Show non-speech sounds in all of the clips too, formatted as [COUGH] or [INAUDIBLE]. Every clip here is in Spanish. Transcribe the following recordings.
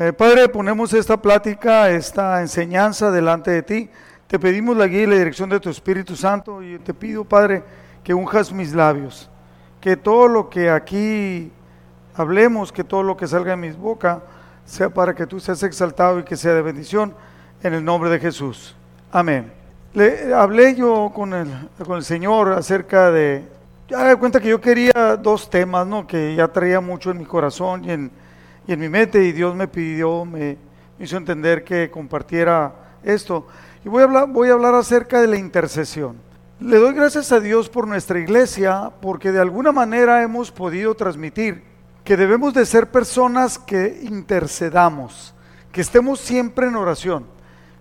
Eh, Padre, ponemos esta plática, esta enseñanza delante de ti. Te pedimos la guía y la dirección de tu Espíritu Santo y te pido, Padre, que unjas mis labios, que todo lo que aquí hablemos, que todo lo que salga de mis boca, sea para que tú seas exaltado y que sea de bendición en el nombre de Jesús. Amén. Le hablé yo con el, con el Señor acerca de, ya me cuenta que yo quería dos temas, ¿no? Que ya traía mucho en mi corazón y en, y en mi mente y Dios me pidió, me hizo entender que compartiera esto. Y voy a hablar, voy a hablar acerca de la intercesión. Le doy gracias a Dios por nuestra iglesia porque de alguna manera hemos podido transmitir que debemos de ser personas que intercedamos, que estemos siempre en oración.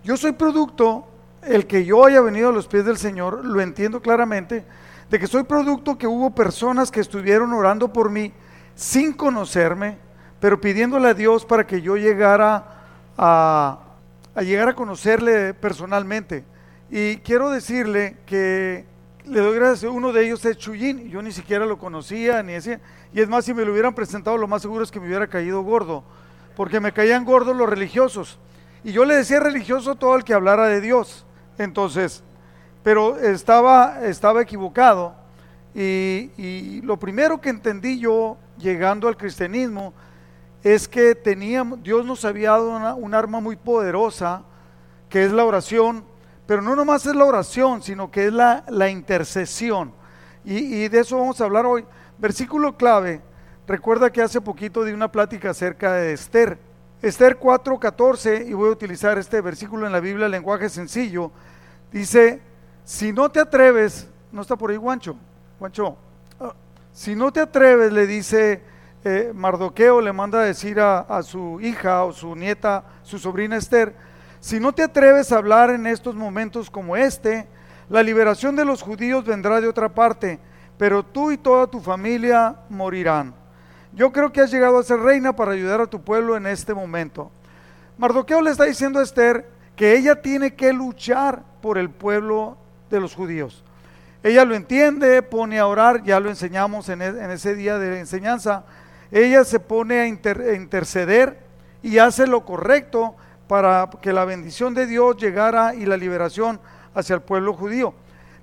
Yo soy producto, el que yo haya venido a los pies del Señor, lo entiendo claramente, de que soy producto que hubo personas que estuvieron orando por mí sin conocerme, pero pidiéndole a Dios para que yo llegara a, a llegar a conocerle personalmente. Y quiero decirle que le doy gracias, uno de ellos es Chuyín, yo ni siquiera lo conocía, ni decía, y es más, si me lo hubieran presentado, lo más seguro es que me hubiera caído gordo, porque me caían gordos los religiosos. Y yo le decía religioso todo el que hablara de Dios. Entonces, pero estaba, estaba equivocado. Y, y lo primero que entendí yo llegando al cristianismo es que teníamos, Dios nos había dado una, un arma muy poderosa, que es la oración, pero no nomás es la oración, sino que es la, la intercesión. Y, y, de eso vamos a hablar hoy. Versículo clave, recuerda que hace poquito di una plática acerca de Esther. Esther 4:14, y voy a utilizar este versículo en la Biblia, lenguaje sencillo, dice, si no te atreves, no está por ahí Guancho, Guancho, ah, si no te atreves, le dice eh, Mardoqueo, le manda a decir a, a su hija o su nieta, su sobrina Esther, si no te atreves a hablar en estos momentos como este, la liberación de los judíos vendrá de otra parte, pero tú y toda tu familia morirán. Yo creo que has llegado a ser reina para ayudar a tu pueblo en este momento. Mardoqueo le está diciendo a Esther que ella tiene que luchar por el pueblo de los judíos. Ella lo entiende, pone a orar, ya lo enseñamos en, en ese día de enseñanza. Ella se pone a, inter, a interceder y hace lo correcto para que la bendición de Dios llegara y la liberación hacia el pueblo judío.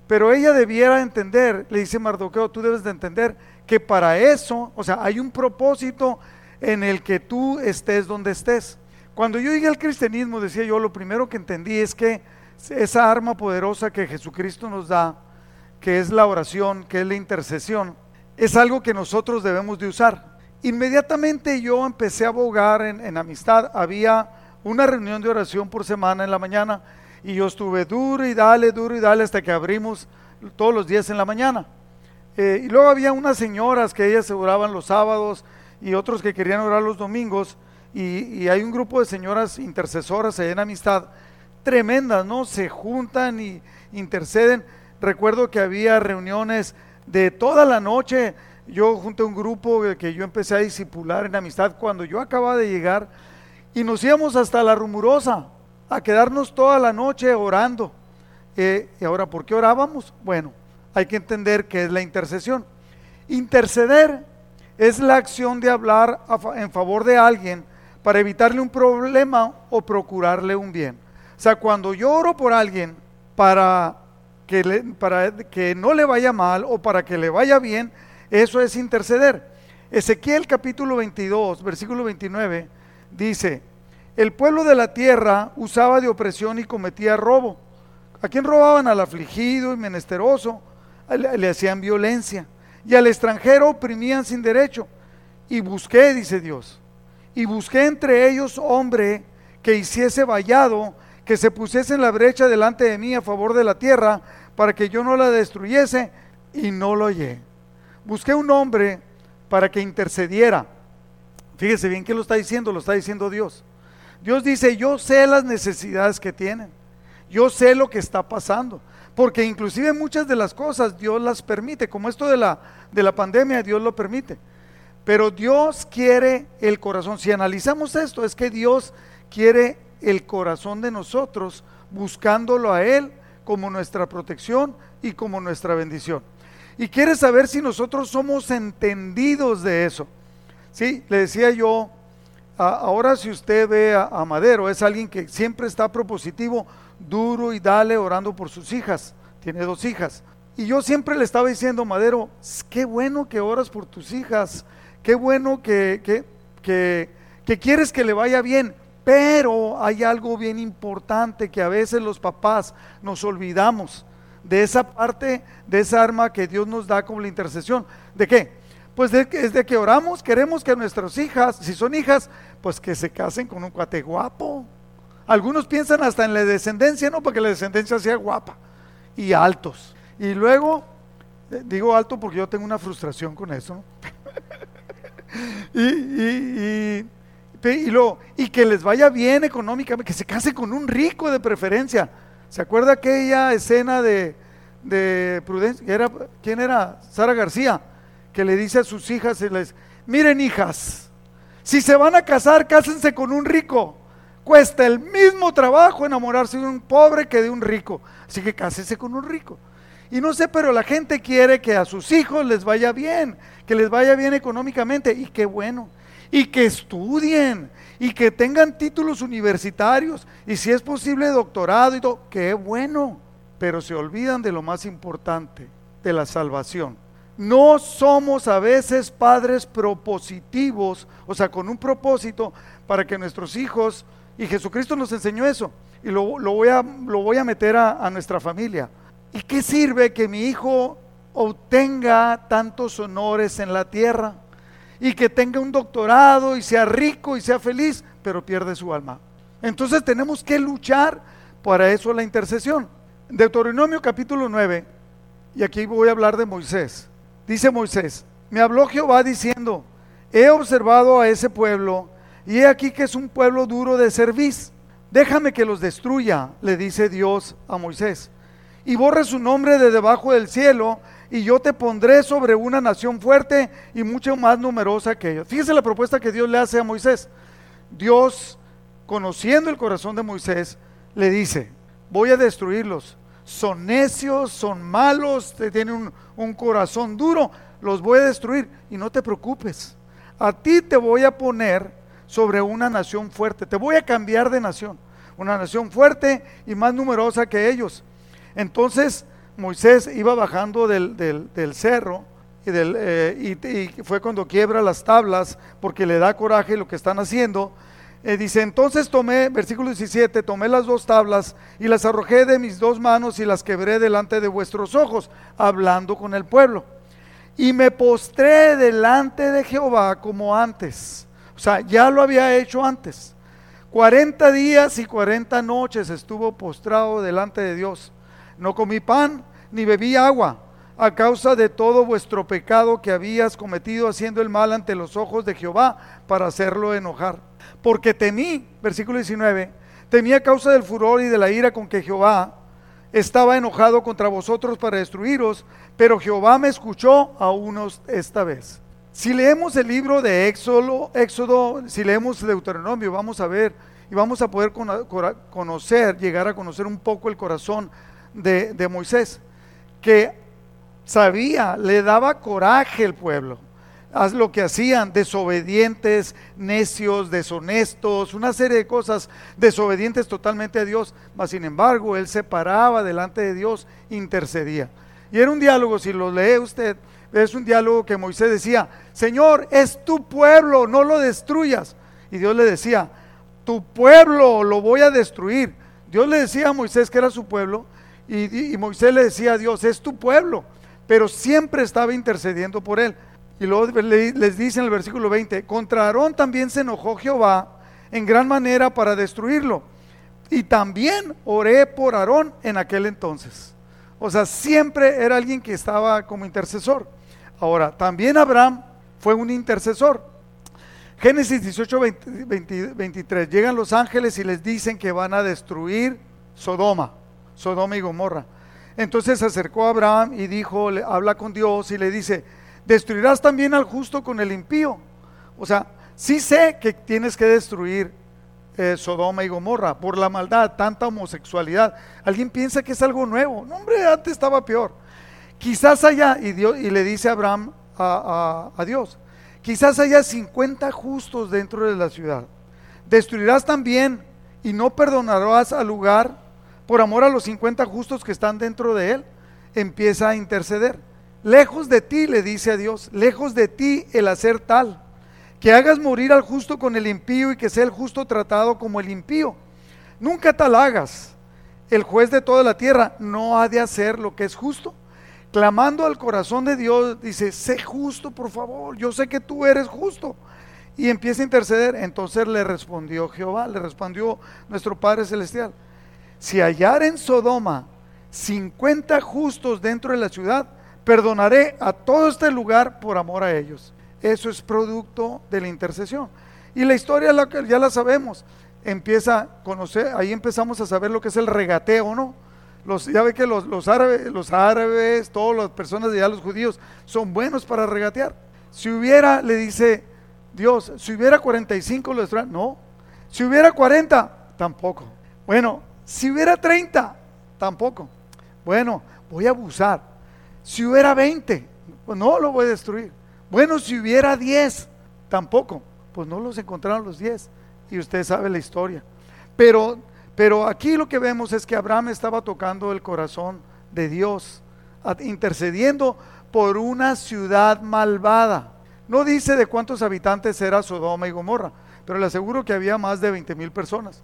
Pero ella debiera entender, le dice Mardoqueo, tú debes de entender que para eso, o sea, hay un propósito en el que tú estés donde estés. Cuando yo llegué al cristianismo, decía yo, lo primero que entendí es que esa arma poderosa que Jesucristo nos da, que es la oración, que es la intercesión, es algo que nosotros debemos de usar. Inmediatamente yo empecé a abogar en, en amistad. Había una reunión de oración por semana en la mañana y yo estuve duro y dale, duro y dale hasta que abrimos todos los días en la mañana. Eh, y luego había unas señoras que ellas se oraban los sábados y otros que querían orar los domingos. Y, y hay un grupo de señoras intercesoras en amistad tremendas, ¿no? Se juntan y interceden. Recuerdo que había reuniones de toda la noche. Yo junto a un grupo que yo empecé a disipular en amistad cuando yo acababa de llegar y nos íbamos hasta la rumorosa a quedarnos toda la noche orando. Eh, ¿Y ahora por qué orábamos? Bueno, hay que entender qué es la intercesión. Interceder es la acción de hablar en favor de alguien para evitarle un problema o procurarle un bien. O sea, cuando yo oro por alguien para que, para que no le vaya mal o para que le vaya bien, eso es interceder. Ezequiel capítulo 22, versículo 29, dice, el pueblo de la tierra usaba de opresión y cometía robo. ¿A quién robaban? Al afligido y menesteroso, le, hacían violencia. Y al extranjero oprimían sin derecho. Y busqué, dice Dios, y busqué entre ellos hombre que hiciese vallado, que se pusiese en la brecha delante de mí a favor de la tierra, para que yo no la destruyese, y no lo hallé. Busqué un hombre para que intercediera. Fíjese bien que lo está diciendo, lo está diciendo Dios. Dios dice, yo sé las necesidades que tienen, yo sé lo que está pasando, porque inclusive muchas de las cosas Dios las permite, como esto de la, de la pandemia, Dios lo permite. Pero Dios quiere el corazón. Si analizamos esto, es que Dios quiere el corazón de nosotros, buscándolo a Él como nuestra protección y como nuestra bendición. Y quiere saber si nosotros somos entendidos de eso. Sí, le decía yo ahora si usted ve a, Madero, es alguien que siempre está propositivo, duro y dale orando por sus hijas. Tiene dos hijas. Y yo siempre le estaba diciendo, Madero, qué bueno que oras por tus hijas, qué bueno que, que, que, que quieres que le vaya bien. Pero hay algo bien importante que a veces los papás nos olvidamos de esa parte, de esa arma que Dios nos da como la intercesión. ¿De qué? Pues es de que oramos, queremos que nuestras hijas, si son hijas, pues que se casen con un cuate guapo. Algunos piensan hasta en la descendencia, no, para que la descendencia sea guapa y altos. Y luego, eh, digo alto porque yo tengo una frustración con eso, [LAUGHS] y, y, y, lo, y que les vaya bien económicamente, que se case con un rico de preferencia. ¿Se acuerda aquella escena de, de Prudencia? ¿Quién era? Sara García, que le dice a sus hijas, les, miren hijas, si se van a casar, cásense con un rico. Cuesta el mismo trabajo enamorarse de un pobre que de un rico. Así que cásese con un rico. Y no sé, pero la gente quiere que a sus hijos les vaya bien, que les vaya bien económicamente. Y qué bueno y que estudien y que tengan títulos universitarios y si es posible doctorado y todo, qué bueno, pero se olvidan de lo más importante, de la salvación. No somos a veces padres propositivos, o sea, con un propósito para que nuestros hijos, y Jesucristo nos enseñó eso, y lo, voy, a, lo voy, a, meter a, a nuestra familia. ¿Y qué sirve que mi hijo obtenga tantos honores en la tierra? Y que tenga un doctorado y sea rico y sea feliz, pero pierde su alma. Entonces tenemos que luchar para eso la intercesión. Deuteronomio capítulo 9, y aquí voy a hablar de Moisés. Dice Moisés, me habló Jehová diciendo, he observado a ese pueblo y he aquí que es un pueblo duro de cerviz. Déjame que los destruya, le dice Dios a Moisés, y borre su nombre de debajo del cielo y yo te pondré sobre una nación fuerte y mucho más numerosa que ellos. Fíjese la propuesta que Dios le hace a Moisés. Dios, conociendo el corazón de Moisés, le dice, voy a destruirlos. Son necios, son malos, tienen un, corazón duro, los voy a destruir y no te preocupes. A ti te voy a poner sobre una nación fuerte, te voy a cambiar de nación, una nación fuerte y más numerosa que ellos. Entonces, Moisés iba bajando del, cerro y, del, eh, y, fue cuando quiebra las tablas porque le da coraje lo que están haciendo. Eh, dice, entonces tomé, versículo 17, tomé las dos tablas y las arrojé de mis dos manos y las quebré delante de vuestros ojos, hablando con el pueblo. Y me postré delante de Jehová como antes. O sea, ya lo había hecho antes. 40 días y 40 noches estuvo postrado delante de Dios no comí pan ni bebí agua a causa de todo vuestro pecado que habías cometido haciendo el mal ante los ojos de Jehová para hacerlo enojar. Porque temí, versículo 19, temí a causa del furor y de la ira con que Jehová estaba enojado contra vosotros para destruiros, pero Jehová me escuchó a unos esta vez. Si leemos el libro de Éxodo, Éxodo, si leemos Deuteronomio, vamos a ver y vamos a poder conocer, llegar a conocer un poco el corazón de, Moisés, que sabía, le daba coraje el pueblo. Haz lo que hacían, desobedientes, necios, deshonestos, una serie de cosas, desobedientes totalmente a Dios, mas sin embargo él se paraba delante de Dios, intercedía. Y era un diálogo, si lo lee usted, es un diálogo que Moisés decía, Señor, es tu pueblo, no lo destruyas. Y Dios le decía, tu pueblo lo voy a destruir. Dios le decía a Moisés que era su pueblo, y, Moisés le decía a Dios, es tu pueblo, pero siempre estaba intercediendo por él. Y luego les dice en el versículo 20, contra Aarón también se enojó Jehová en gran manera para destruirlo. Y también oré por Aarón en aquel entonces. O sea, siempre era alguien que estaba como intercesor. Ahora, también Abraham fue un intercesor. Génesis 18, 23. Llegan los ángeles y les dicen que van a destruir Sodoma. Sodoma y Gomorra. Entonces se acercó a Abraham y dijo, le, habla con Dios y le dice, destruirás también al justo con el impío. O sea, sí sé que tienes que destruir eh, Sodoma y Gomorra por la maldad, tanta homosexualidad. Alguien piensa que es algo nuevo. No, hombre, antes estaba peor. Quizás haya, y, Dios, y le dice Abraham a, a Dios, quizás haya 50 justos dentro de la ciudad. destruirás también y no perdonarás al lugar por amor a los 50 justos que están dentro de él. Empieza a interceder. Lejos de ti, le dice a Dios, lejos de ti el hacer tal, que hagas morir al justo con el impío y que sea el justo tratado como el impío. Nunca tal hagas. El juez de toda la tierra no ha de hacer lo que es justo. Clamando al corazón de Dios, dice, sé justo, por favor, yo sé que tú eres justo. Y empieza a interceder. Entonces le respondió Jehová, le respondió nuestro Padre Celestial. Si hallar en Sodoma 50 justos dentro de la ciudad, perdonaré a todo este lugar por amor a ellos. Eso es producto de la intercesión. Y la historia ya la sabemos. Empieza a conocer, ahí empezamos a saber lo que es el regateo, ¿no? Los, ya ve que los, los, árabes, los árabes, todas las personas de allá, los judíos, son buenos para regatear. Si hubiera, le dice Dios, si hubiera 45, lo no. Si hubiera 40, tampoco. Bueno, si hubiera 30, tampoco. Bueno, voy a abusar. Si hubiera 20, pues no lo voy a destruir. Bueno, si hubiera 10, tampoco. Pues no los encontraron los 10. Y usted sabe la historia. Pero, pero aquí lo que vemos es que Abraham estaba tocando el corazón de Dios, intercediendo por una ciudad malvada. No dice de cuántos habitantes era Sodoma y Gomorra, pero le aseguro que había más de 20 mil personas.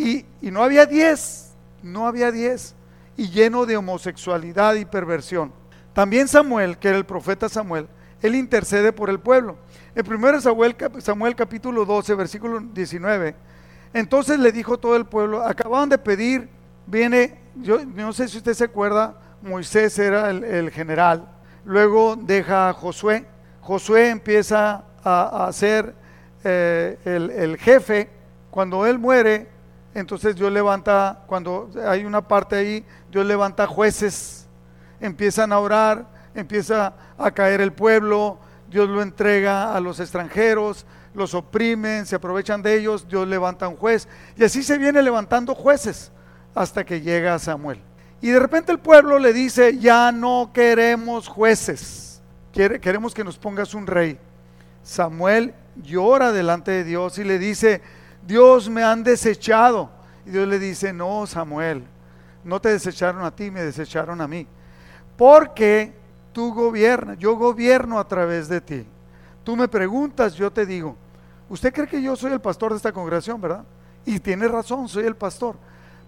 Y, no había 10, no había 10, y lleno de homosexualidad y perversión. También Samuel, que era el profeta Samuel, él intercede por el pueblo. En 1 Samuel, Samuel capítulo 12, versículo 19, entonces le dijo todo el pueblo, acababan de pedir, viene, yo no sé si usted se acuerda, Moisés era el, general, luego deja a Josué, Josué empieza a, ser eh, el jefe, cuando él muere, entonces Dios levanta, cuando hay una parte ahí, Dios levanta jueces empiezan a orar, empieza a caer el pueblo, Dios lo entrega a los extranjeros, los oprimen, se aprovechan de ellos, Dios levanta un juez, y así se viene levantando jueces hasta que llega Samuel. Y de repente el pueblo le dice, ya no queremos jueces, queremos que nos pongas un rey. Samuel llora delante de Dios y le dice, Dios me han desechado. Y Dios le dice, no, Samuel, no te desecharon a ti, me desecharon a mí porque tú gobiernas, yo gobierno a través de ti. Tú me preguntas, yo te digo, usted cree que yo soy el pastor de esta congregación, ¿verdad? Y tiene razón, soy el pastor,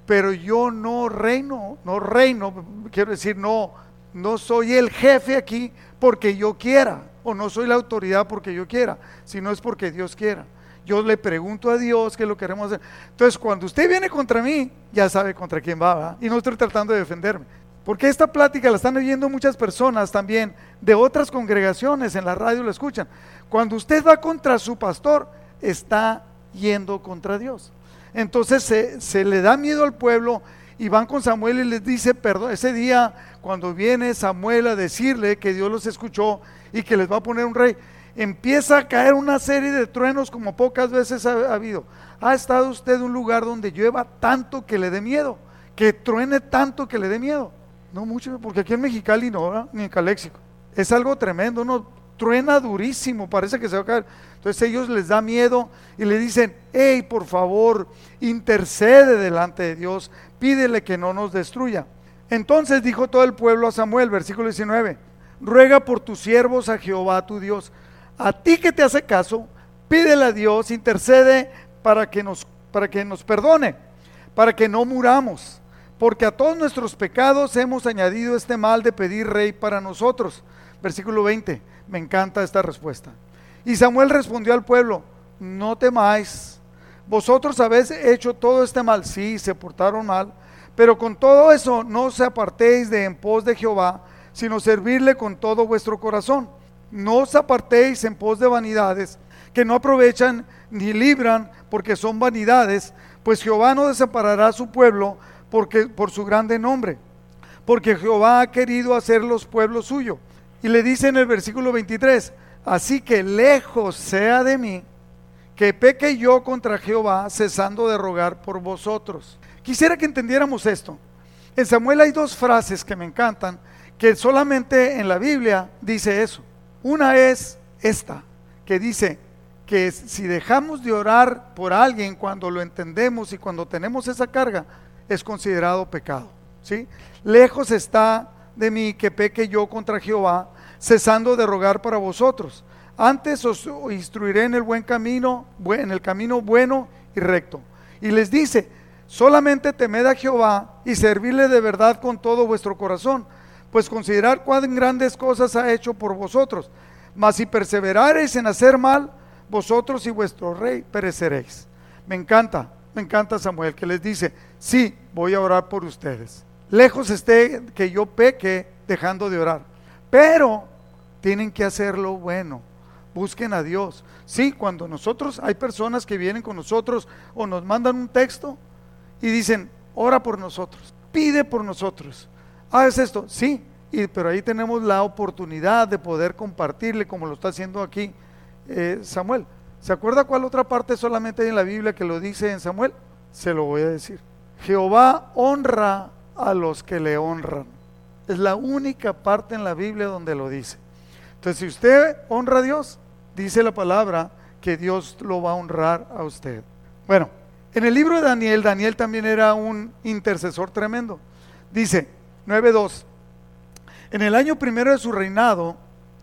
pero yo no reino, no reino, quiero decir, no, no soy el jefe aquí porque yo quiera, o no soy la autoridad porque yo quiera, sino es porque Dios quiera. Yo le pregunto a Dios qué lo queremos hacer. Entonces, cuando usted viene contra mí, ya sabe contra quién va. Y no estoy tratando de defenderme. Porque esta plática la están oyendo muchas personas también de otras congregaciones, en la radio lo escuchan. Cuando usted va contra su pastor, está yendo contra Dios. Entonces se, le da miedo al pueblo y van con Samuel y les dice, perdón, ese día cuando viene Samuel a decirle que Dios los escuchó y que les va a poner un rey, empieza a caer una serie de truenos como pocas veces ha, ha habido. ¿Ha estado usted en un lugar donde llueva tanto que le dé miedo? Que truene tanto que le dé miedo. No mucho, porque aquí en Mexicali no, ni en Caléxico. Es algo tremendo, no truena durísimo, parece que se va a caer. Entonces ellos les da miedo y le dicen, hey, por favor, intercede delante de Dios, pídele que no nos destruya. Entonces dijo todo el pueblo a Samuel, versículo 19, ruega por tus siervos a Jehová tu Dios. A ti que te hace caso, pídele a Dios, intercede para que nos, para que nos perdone, para que no muramos porque a todos nuestros pecados hemos añadido este mal de pedir rey para nosotros. Versículo 20, me encanta esta respuesta. Y Samuel respondió al pueblo, no temáis, vosotros habéis hecho todo este mal, sí, se portaron mal, pero con todo eso no se apartéis de en pos de Jehová, sino servirle con todo vuestro corazón. No os apartéis en pos de vanidades, que no aprovechan ni libran, porque son vanidades, pues Jehová no desamparará a su pueblo, porque, por su grande nombre, porque Jehová ha querido hacer los pueblos suyos. Y le dice en el versículo 23, así que lejos sea de mí que peque yo contra Jehová, cesando de rogar por vosotros. Quisiera que entendiéramos esto. En Samuel hay dos frases que me encantan, que solamente en la Biblia dice eso. Una es esta, que dice, que si dejamos de orar por alguien cuando lo entendemos y cuando tenemos esa carga, es considerado pecado. ¿sí? Lejos está de mí que peque yo contra Jehová, cesando de rogar para vosotros. Antes os instruiré en el buen camino, en el camino bueno y recto. Y les dice, solamente temed a Jehová y servirle de verdad con todo vuestro corazón, pues considerar cuán grandes cosas ha hecho por vosotros. Mas si perseverareis en hacer mal, vosotros y vuestro rey pereceréis. Me encanta, me encanta Samuel, que les dice, sí, voy a orar por ustedes. Lejos esté que yo peque dejando de orar, pero tienen que hacerlo bueno. Busquen a Dios. Sí, cuando nosotros, hay personas que vienen con nosotros o nos mandan un texto y dicen, ora por nosotros, pide por nosotros. ¿Haces esto? Sí, pero ahí tenemos la oportunidad de poder compartirle como lo está haciendo aquí eh, Samuel. ¿Se acuerda cuál otra parte solamente hay en la Biblia que lo dice en Samuel? Se lo voy a decir. Jehová honra a los que le honran. Es la única parte en la Biblia donde lo dice. Entonces, si usted honra a Dios, dice la palabra que Dios lo va a honrar a usted. Bueno, en el libro de Daniel, Daniel también era un intercesor tremendo. Dice 9.2, en el año primero de su reinado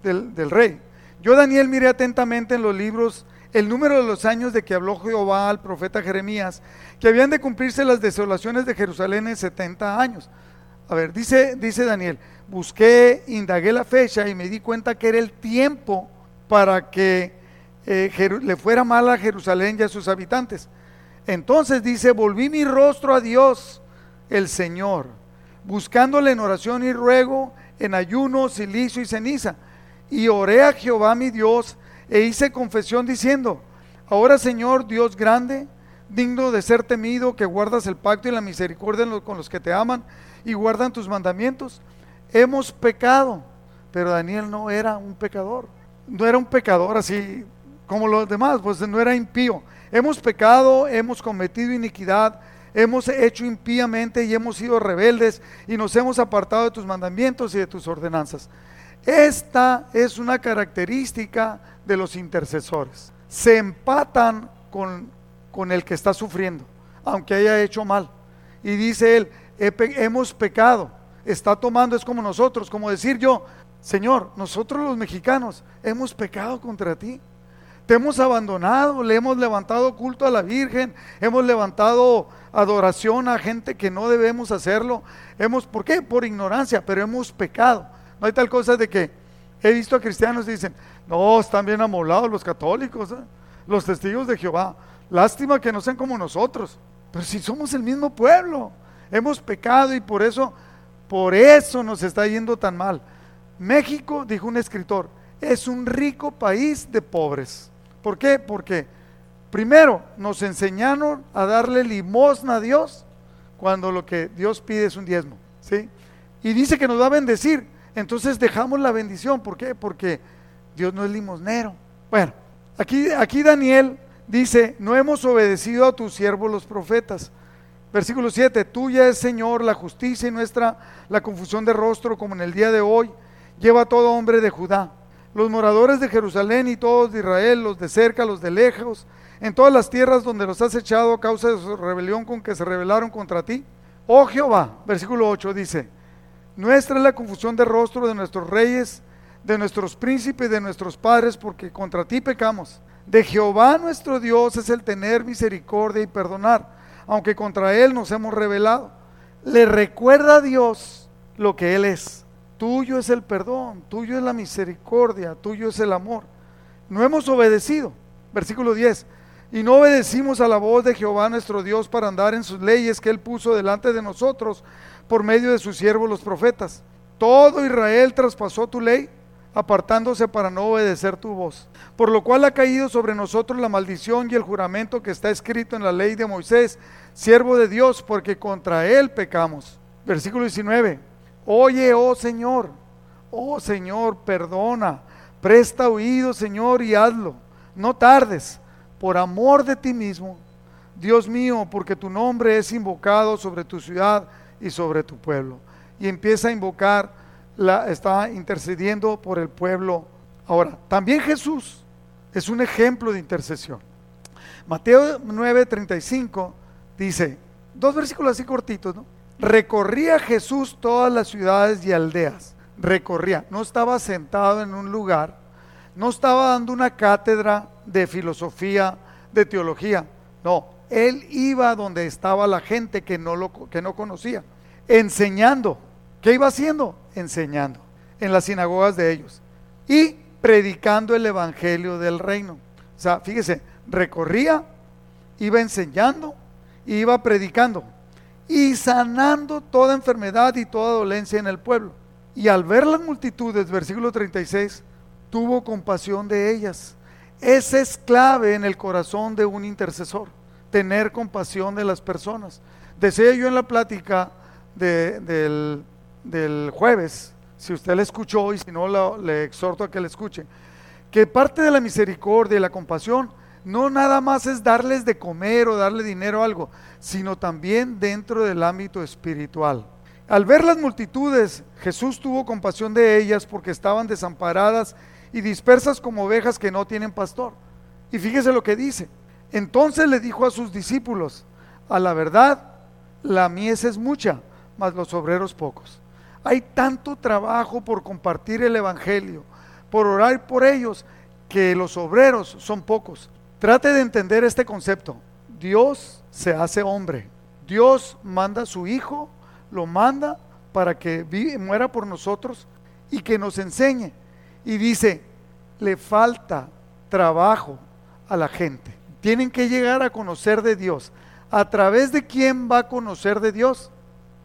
del, del rey, yo, Daniel, miré atentamente en los libros el número de los años de que habló Jehová al profeta Jeremías, que habían de cumplirse las desolaciones de Jerusalén en 70 años. A ver, dice, dice Daniel, busqué, indagué la fecha y me di cuenta que era el tiempo para que eh, le fuera mal a Jerusalén y a sus habitantes. Entonces dice, volví mi rostro a Dios, el Señor, buscándole en oración y ruego, en ayuno, silicio y ceniza y oré a Jehová mi Dios e hice confesión diciendo, ahora Señor Dios grande, digno de ser temido, que guardas el pacto y la misericordia con los que te aman y guardan tus mandamientos, hemos pecado. Pero Daniel no era un pecador, no era un pecador así como los demás, pues no era impío. Hemos pecado, hemos cometido iniquidad, hemos hecho impíamente y hemos sido rebeldes y nos hemos apartado de tus mandamientos y de tus ordenanzas. Esta es una característica de los intercesores. Se empatan con, con el que está sufriendo, aunque haya hecho mal. Y dice él, hemos pecado. Está tomando, es como nosotros, como decir yo, Señor, nosotros los mexicanos hemos pecado contra ti. Te hemos abandonado, le hemos levantado culto a la Virgen, hemos levantado adoración a gente que no debemos hacerlo. Hemos, ¿por qué? Por ignorancia, pero hemos pecado. No hay tal cosa de que he visto a cristianos que dicen, no, están bien amolados los católicos, ¿eh? los testigos de Jehová. Lástima que no sean como nosotros. Pero si somos el mismo pueblo, hemos pecado y por eso, por eso nos está yendo tan mal. México, dijo un escritor, es un rico país de pobres. ¿Por qué? Porque primero nos enseñaron a darle limosna a Dios cuando lo que Dios pide es un diezmo. ¿sí? Y dice que nos va a bendecir entonces dejamos la bendición. ¿Por qué? Porque Dios no es limosnero. Bueno, aquí, aquí Daniel dice, no hemos obedecido a tus siervos los profetas. Versículo 7, tuya es Señor la justicia y nuestra la confusión de rostro como en el día de hoy. Lleva todo hombre de Judá, los moradores de Jerusalén y todos de Israel, los de cerca, los de lejos, en todas las tierras donde los has echado a causa de su rebelión con que se rebelaron contra ti. Oh Jehová, versículo 8 dice, nuestra es la confusión de rostro de nuestros reyes, de nuestros príncipes, de nuestros padres, porque contra ti pecamos. De Jehová nuestro Dios es el tener misericordia y perdonar, aunque contra Él nos hemos rebelado. Le recuerda a Dios lo que Él es. Tuyo es el perdón, tuyo es la misericordia, tuyo es el amor. No hemos obedecido. Versículo 10. Y no obedecimos a la voz de Jehová nuestro Dios para andar en sus leyes que Él puso delante de nosotros por medio de sus siervos los profetas. Todo Israel traspasó tu ley, apartándose para no obedecer tu voz. Por lo cual ha caído sobre nosotros la maldición y el juramento que está escrito en la ley de Moisés, siervo de Dios, porque contra él pecamos. Versículo 19. Oye, oh Señor, oh Señor, perdona, presta oído, Señor, y hazlo. No tardes, por amor de ti mismo. Dios mío, porque tu nombre es invocado sobre tu ciudad y sobre tu pueblo. Y empieza a invocar, la, está intercediendo por el pueblo. Ahora, también Jesús Es un ejemplo de intercesión. Mateo 9:35 dice, dos versículos así cortitos, ¿no? Recorría Jesús todas las ciudades y aldeas. Recorría, no estaba sentado en un lugar, no estaba dando una cátedra de filosofía, de teología. No, él iba donde estaba la gente que no, lo, que no conocía, enseñando. ¿Qué iba haciendo? Enseñando en las sinagogas de ellos y predicando el evangelio del reino. O sea, fíjese, recorría, iba enseñando, iba predicando y sanando toda enfermedad y toda dolencia en el pueblo. Y al ver las multitudes, versículo 36, tuvo compasión de ellas. Ese es clave en el corazón de un intercesor, tener compasión de las personas. Decía yo en la plática del, del, jueves, si usted la escuchó y si no le exhorto a que la escuche, que parte de la misericordia y la compasión no nada más es darles de comer o darle dinero o algo, sino también dentro del ámbito espiritual. Al ver las multitudes, Jesús tuvo compasión de ellas porque estaban desamparadas y dispersas como ovejas que no tienen pastor. Y fíjese lo que dice. Entonces le dijo a sus discípulos, a la verdad, la mies es mucha, mas los obreros pocos. Hay tanto trabajo por compartir el Evangelio, por orar por ellos, que los obreros son pocos. Trate de entender este concepto. Dios se hace hombre. Dios manda a su Hijo, lo manda para que muera por nosotros y que nos enseñe. Y dice, le falta trabajo a la gente. Tienen que llegar a conocer de Dios. ¿A través de quién va a conocer de Dios?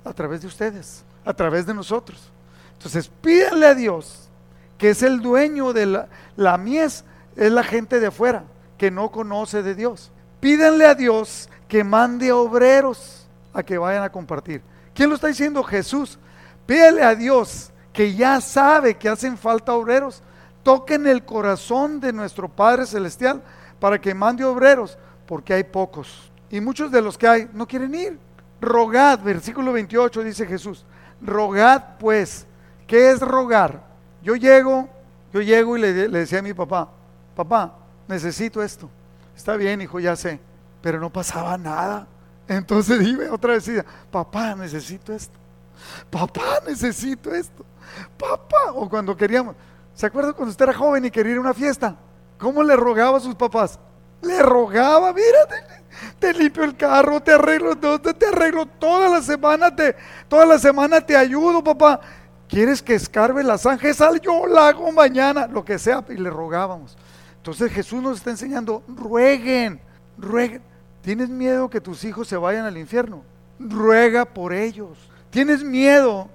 A través de ustedes, a través de nosotros. Entonces pídanle a Dios, que es el dueño de la, la mies, es la gente de afuera no conoce de Dios. Pídanle a Dios que mande obreros a que vayan a compartir. ¿Quién lo está diciendo? Jesús. Pídele a Dios que ya sabe que hacen falta obreros. Toquen el corazón de nuestro Padre Celestial para que mande obreros, porque hay pocos. Y muchos de los que hay no quieren ir. Rogad, versículo 28 dice Jesús. Rogad pues. ¿Qué es rogar? Yo llego, yo llego y le, le decía a mi papá, papá, necesito esto. Está bien, hijo, ya sé, pero no pasaba nada. Entonces dime otra vez, papá, necesito esto. Papá, necesito esto. Papá, o cuando queríamos, ¿se acuerda cuando usted era joven y quería ir a una fiesta? ¿Cómo le rogaba a sus papás? Le rogaba, mira, te, limpio el carro, te arreglo, te, te arreglo toda la semana, te, toda la semana te ayudo, papá. ¿Quieres que escarbe la zanja? Sal, yo la hago mañana, lo que sea, y le rogábamos. Entonces Jesús nos está enseñando, rueguen, rueguen. ¿Tienes miedo que tus hijos se vayan al infierno? Ruega por ellos. ¿Tienes miedo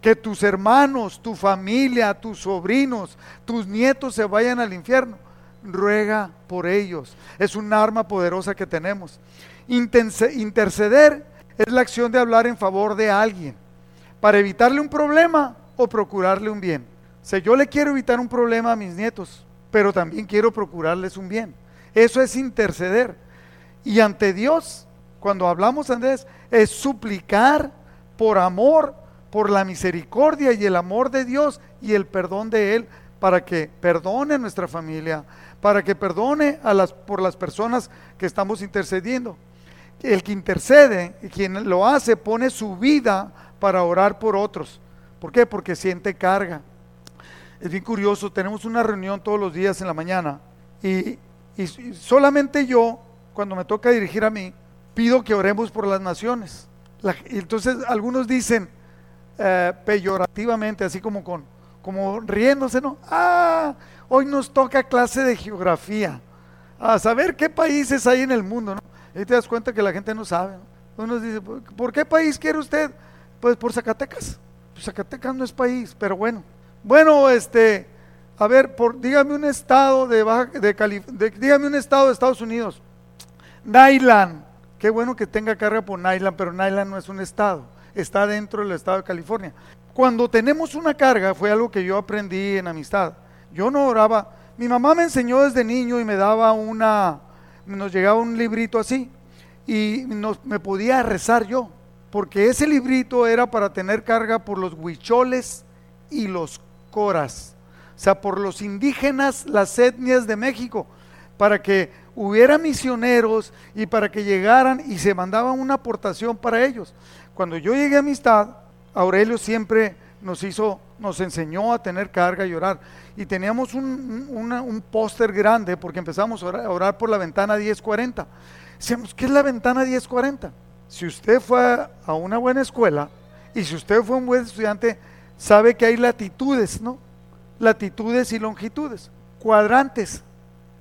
que tus hermanos, tu familia, tus sobrinos, tus nietos se vayan al infierno? Ruega por ellos. Es un arma poderosa que tenemos. Interceder es la acción de hablar en favor de alguien para evitarle un problema o procurarle un bien. O yo le quiero evitar un problema a mis nietos pero también quiero procurarles un bien. Eso es interceder. Y ante Dios, cuando hablamos Andrés, es suplicar por amor, por la misericordia y el amor de Dios y el perdón de Él, para que perdone a nuestra familia, para que perdone a las, por las personas que estamos intercediendo. El que intercede, quien lo hace, pone su vida para orar por otros. ¿Por qué? Porque siente carga es bien curioso, tenemos una reunión todos los días en la mañana y, solamente yo, cuando me toca dirigir a mí, pido que oremos por las naciones. entonces algunos dicen eh, peyorativamente, así como con, como riéndose, ¿no? Ah, hoy nos toca clase de geografía, a saber qué países hay en el mundo, ¿no? Y te das cuenta que la gente no sabe. Uno dice, ¿por qué país quiere usted? Pues por Zacatecas. Pues Zacatecas no es país, pero bueno. Bueno, este, a ver, por, dígame un estado de, Baja, de, dígame un estado de Estados Unidos. Nyland. Qué bueno que tenga carga por Nyland, pero Nyland no es un estado, está dentro del estado de California. Cuando tenemos una carga, fue algo que yo aprendí en amistad. Yo no oraba, mi mamá me enseñó desde niño y me daba una, nos llegaba un librito así y me podía rezar yo, porque ese librito era para tener carga por los huicholes y los coras. O sea, por los indígenas, las etnias de México, para que hubiera misioneros y para que llegaran y se mandaban una aportación para ellos. Cuando yo llegué a Amistad, Aurelio siempre nos hizo, nos enseñó a tener carga y orar. Y teníamos un, un póster grande porque empezamos a orar, por la ventana 1040. Decíamos, ¿qué es la ventana 1040? Si usted fue a una buena escuela y si usted fue un buen estudiante, sabe que hay latitudes, ¿no? Latitudes y longitudes, cuadrantes,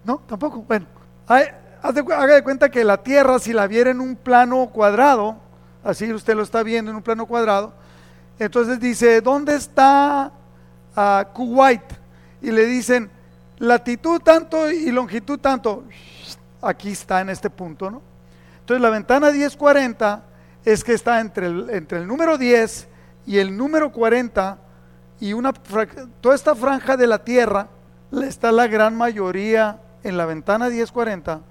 ¿no? Tampoco. Bueno, haga de cuenta que la Tierra, si la viera en un plano cuadrado, así usted lo está viendo en un plano cuadrado, entonces dice, ¿dónde está uh, Kuwait? Y le dicen, latitud tanto y longitud tanto. Aquí está en este punto, ¿no? Entonces la ventana 1040 es que está entre el, entre el número 10 y el número 40 y una, toda esta franja de la Tierra está la gran mayoría en la ventana 1040,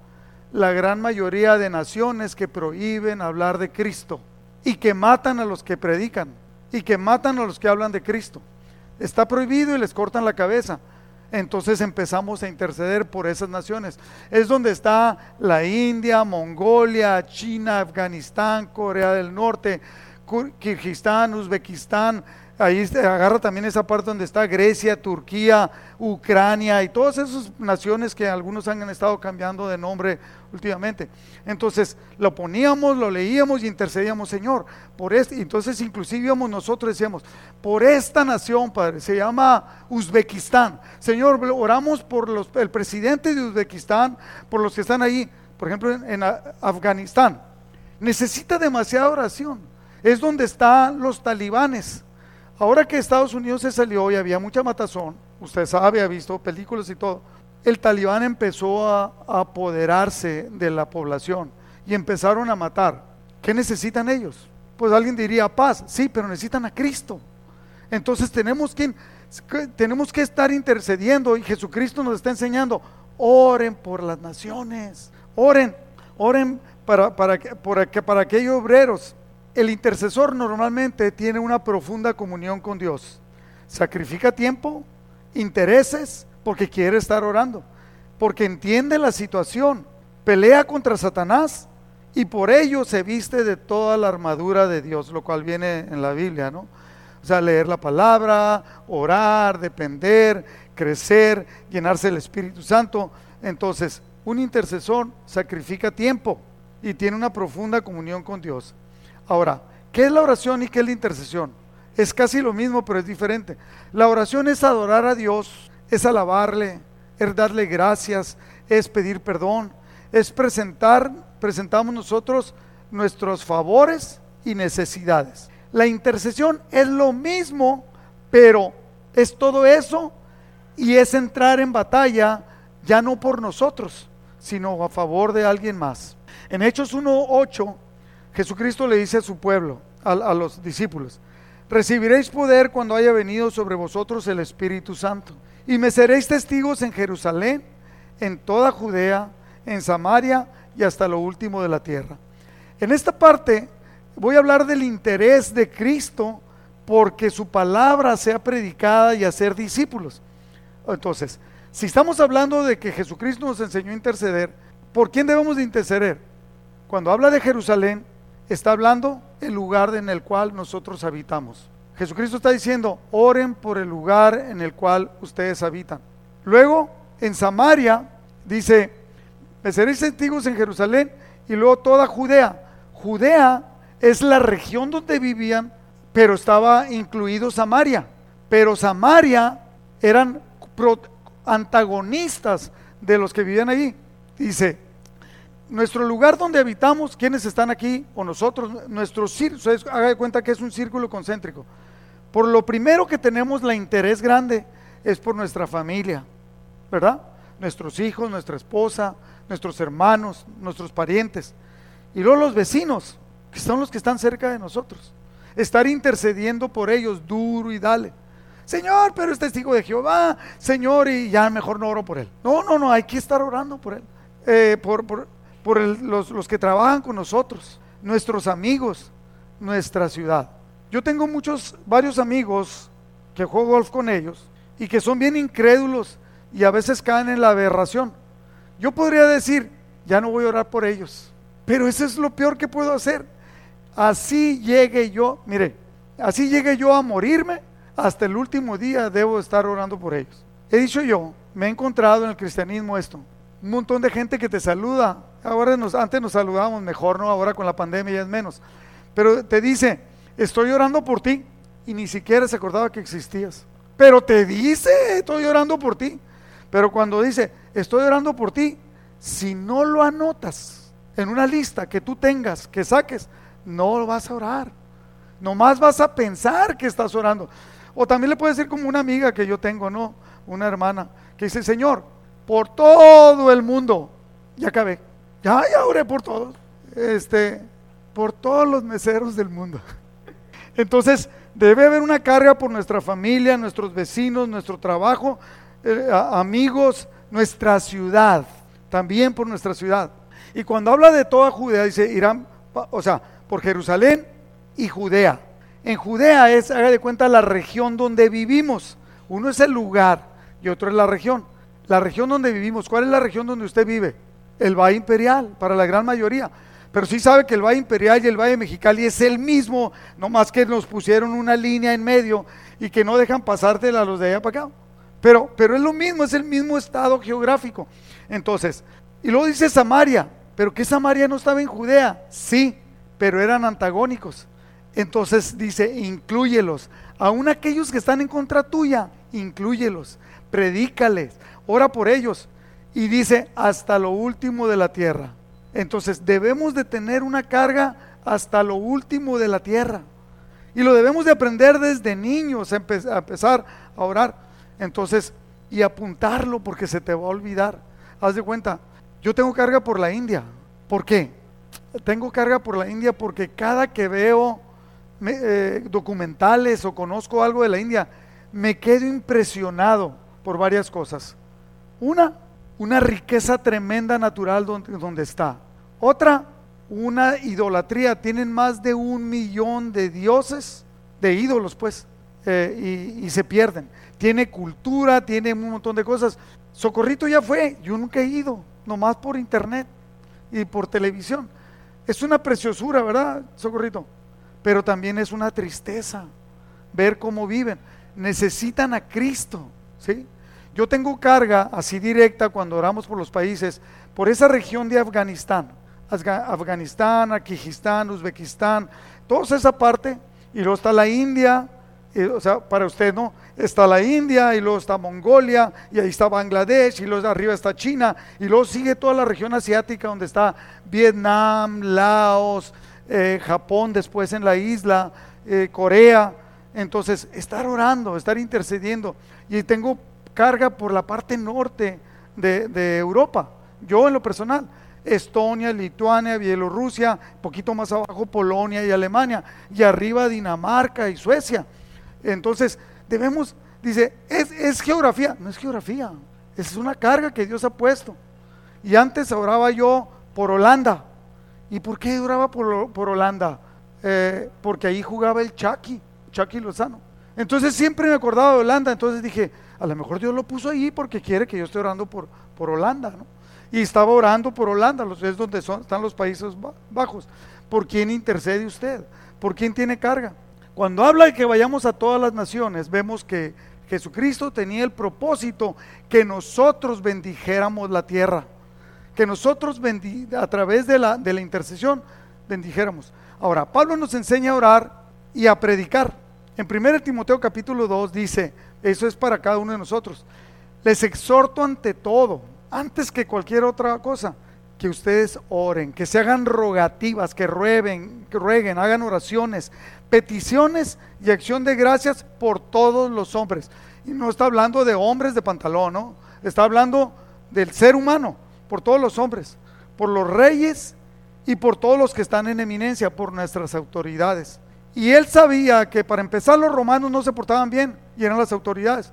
la gran mayoría de naciones que prohíben hablar de Cristo y que matan a los que predican y que matan a los que hablan de Cristo. Está prohibido y les cortan la cabeza. Entonces empezamos a interceder por esas naciones. Es donde está la India, Mongolia, China, Afganistán, Corea del Norte, Kirguistán, Uzbekistán, Ahí agarra también esa parte donde está Grecia, Turquía, Ucrania y todas esas naciones que algunos han estado cambiando de nombre últimamente. Entonces lo poníamos, lo leíamos y intercedíamos, Señor, por este. Entonces inclusive íbamos nosotros decíamos, por esta nación, Padre, se llama Uzbekistán. Señor, oramos por los, el presidente de Uzbekistán, por los que están ahí, por ejemplo en Afganistán. Necesita demasiada oración. Es donde están los talibanes Ahora que Estados Unidos se salió y había mucha matazón, usted sabe, ha visto películas y todo, el talibán empezó a, apoderarse de la población y empezaron a matar. ¿Qué necesitan ellos? Pues alguien diría paz, sí, pero necesitan a Cristo. Entonces tenemos que, tenemos que estar intercediendo y Jesucristo nos está enseñando, oren por las naciones, oren, oren para, para, para, para aquellos obreros el intercesor normalmente tiene una profunda comunión con Dios. Sacrifica tiempo, intereses, porque quiere estar orando, porque entiende la situación, pelea contra Satanás y por ello se viste de toda la armadura de Dios, lo cual viene en la Biblia, ¿no? O sea, leer la palabra, orar, depender, crecer, llenarse del Espíritu Santo. Entonces, un intercesor sacrifica tiempo y tiene una profunda comunión con Dios. Ahora, ¿qué es la oración y qué es la intercesión? Es casi lo mismo, pero es diferente. La oración es adorar a Dios, es alabarle, es darle gracias, es pedir perdón, es presentar, presentamos nosotros nuestros favores y necesidades. La intercesión es lo mismo, pero es todo eso y es entrar en batalla ya no por nosotros, sino a favor de alguien más. En Hechos 1.8 Jesucristo le dice a su pueblo, a, los discípulos, recibiréis poder cuando haya venido sobre vosotros el Espíritu Santo. Y me seréis testigos en Jerusalén, en toda Judea, en Samaria y hasta lo último de la tierra. En esta parte voy a hablar del interés de Cristo porque su palabra sea predicada y hacer discípulos. Entonces, si estamos hablando de que Jesucristo nos enseñó a interceder, ¿por quién debemos de interceder? Cuando habla de Jerusalén, está hablando el lugar en el cual nosotros habitamos. Jesucristo está diciendo, oren por el lugar en el cual ustedes habitan. Luego, en Samaria, dice, me seréis testigos en Jerusalén y luego toda Judea. Judea es la región donde vivían, pero estaba incluido Samaria. Pero Samaria eran antagonistas de los que vivían allí. Dice, nuestro lugar donde habitamos, quienes están aquí o nosotros, nuestro círculo, haga de cuenta que es un círculo concéntrico. Por lo primero que tenemos la interés grande es por nuestra familia, ¿verdad? Nuestros hijos, nuestra esposa, nuestros hermanos, nuestros parientes. Y luego los vecinos, que son los que están cerca de nosotros. Estar intercediendo por ellos duro y dale. Señor, pero es testigo de Jehová, Señor, y ya mejor no oro por él. No, no, no, hay que estar orando por él. Eh, por, por los, que trabajan con nosotros, nuestros amigos, nuestra ciudad. Yo tengo muchos, varios amigos que juego golf con ellos y que son bien incrédulos y a veces caen en la aberración. Yo podría decir, ya no voy a orar por ellos, pero eso es lo peor que puedo hacer. Así llegue yo, mire, así llegue yo a morirme, hasta el último día debo estar orando por ellos. He dicho yo, me he encontrado en el cristianismo esto, un montón de gente que te saluda, ahora nos, antes nos saludábamos mejor, ¿no? Ahora con la pandemia ya es menos, pero te dice, estoy orando por ti, y ni siquiera se acordaba que existías. Pero te dice, estoy orando por ti. Pero cuando dice, estoy orando por ti, si no lo anotas en una lista que tú tengas, que saques, no lo vas a orar. Nomás vas a pensar que estás orando. O también le puede decir como una amiga que yo tengo, ¿no? Una hermana, que dice, Señor, por todo el mundo, ya acabé. Ya, ya oré por todos. Este, por todos los meseros del mundo. [LAUGHS] Entonces, debe haber una carga por nuestra familia, nuestros vecinos, nuestro trabajo, eh, amigos, nuestra ciudad, también por nuestra ciudad. Y cuando habla de toda Judea, dice Irán, o sea, por Jerusalén y Judea. En Judea es, haga de cuenta, la región donde vivimos. Uno es el lugar y otro es la región. La región donde vivimos, ¿cuál es la región donde usted vive? El Valle Imperial, para la gran mayoría. Pero sí sabe que el Valle Imperial y el Valle Mexicali es el mismo, no más que nos pusieron una línea en medio y que no dejan pasártela a los de allá para acá. Pero, pero es lo mismo, es el mismo estado geográfico. Entonces, y luego dice Samaria, pero que Samaria no estaba en Judea, sí, pero eran antagónicos. Entonces dice, incluyelos. Aún aquellos que están en contra tuya, incluyelos, predícales, ora por ellos. Y dice, hasta lo último de la tierra. Entonces debemos de tener una carga hasta lo último de la tierra. Y lo debemos de aprender desde niños, a, empezar a orar. Entonces, y apuntarlo porque se te va a olvidar. Haz de cuenta, yo tengo carga por la India. ¿Por qué? Tengo carga por la India porque cada que veo eh, documentales o conozco algo de la India, me quedo impresionado por varias cosas. Una, una riqueza tremenda natural donde, está. Otra, una idolatría. Tienen más de un millón de dioses, de ídolos, pues, eh, y, y, se pierden. Tiene cultura, tiene un montón de cosas. Socorrito ya fue, yo nunca he ido, nomás por internet y por televisión. Es una preciosura, ¿verdad, Socorrito? Pero también es una tristeza ver cómo viven. Necesitan a Cristo, ¿sí? Yo tengo carga así directa cuando oramos por los países, por esa región de Afganistán. Afganistán, Kirguistán, Uzbekistán, toda esa parte. Y luego está la India, o sea, para usted no, está la India y luego está Mongolia y ahí está Bangladesh y luego arriba está China y luego sigue toda la región asiática donde está Vietnam, Laos, eh, Japón después en la isla, eh, Corea. Entonces, estar orando, estar intercediendo. Y tengo carga por la parte norte de, Europa. Yo en lo personal, Estonia, Lituania, Bielorrusia, poquito más abajo Polonia y Alemania, y arriba Dinamarca y Suecia. Entonces, debemos, dice, es, geografía, no es geografía, es una carga que Dios ha puesto. Y antes oraba yo por Holanda. ¿Y por qué oraba por, por Holanda? Eh, porque ahí jugaba el Chucky, Chucky Lozano. Entonces siempre me acordaba de Holanda, entonces dije, a lo mejor Dios lo puso ahí porque quiere que yo esté orando por, por Holanda, ¿no? Y estaba orando por Holanda, es donde son, están los Países Bajos. ¿Por quién intercede usted? ¿Por quién tiene carga? Cuando habla de que vayamos a todas las naciones, vemos que Jesucristo tenía el propósito que nosotros bendijéramos la tierra, que nosotros a través de la, de la intercesión bendijéramos. Ahora, Pablo nos enseña a orar y a predicar. En 1 Timoteo capítulo 2 dice, eso es para cada uno de nosotros. Les exhorto ante todo, antes que cualquier otra cosa, que ustedes oren, que se hagan rogativas, que rueguen, que rueguen, hagan oraciones, peticiones y acción de gracias por todos los hombres. Y no está hablando de hombres de pantalón, ¿no? Está hablando del ser humano, por todos los hombres, por los reyes y por todos los que están en eminencia, por nuestras autoridades. Y él sabía que para empezar los romanos no se portaban bien y eran las autoridades.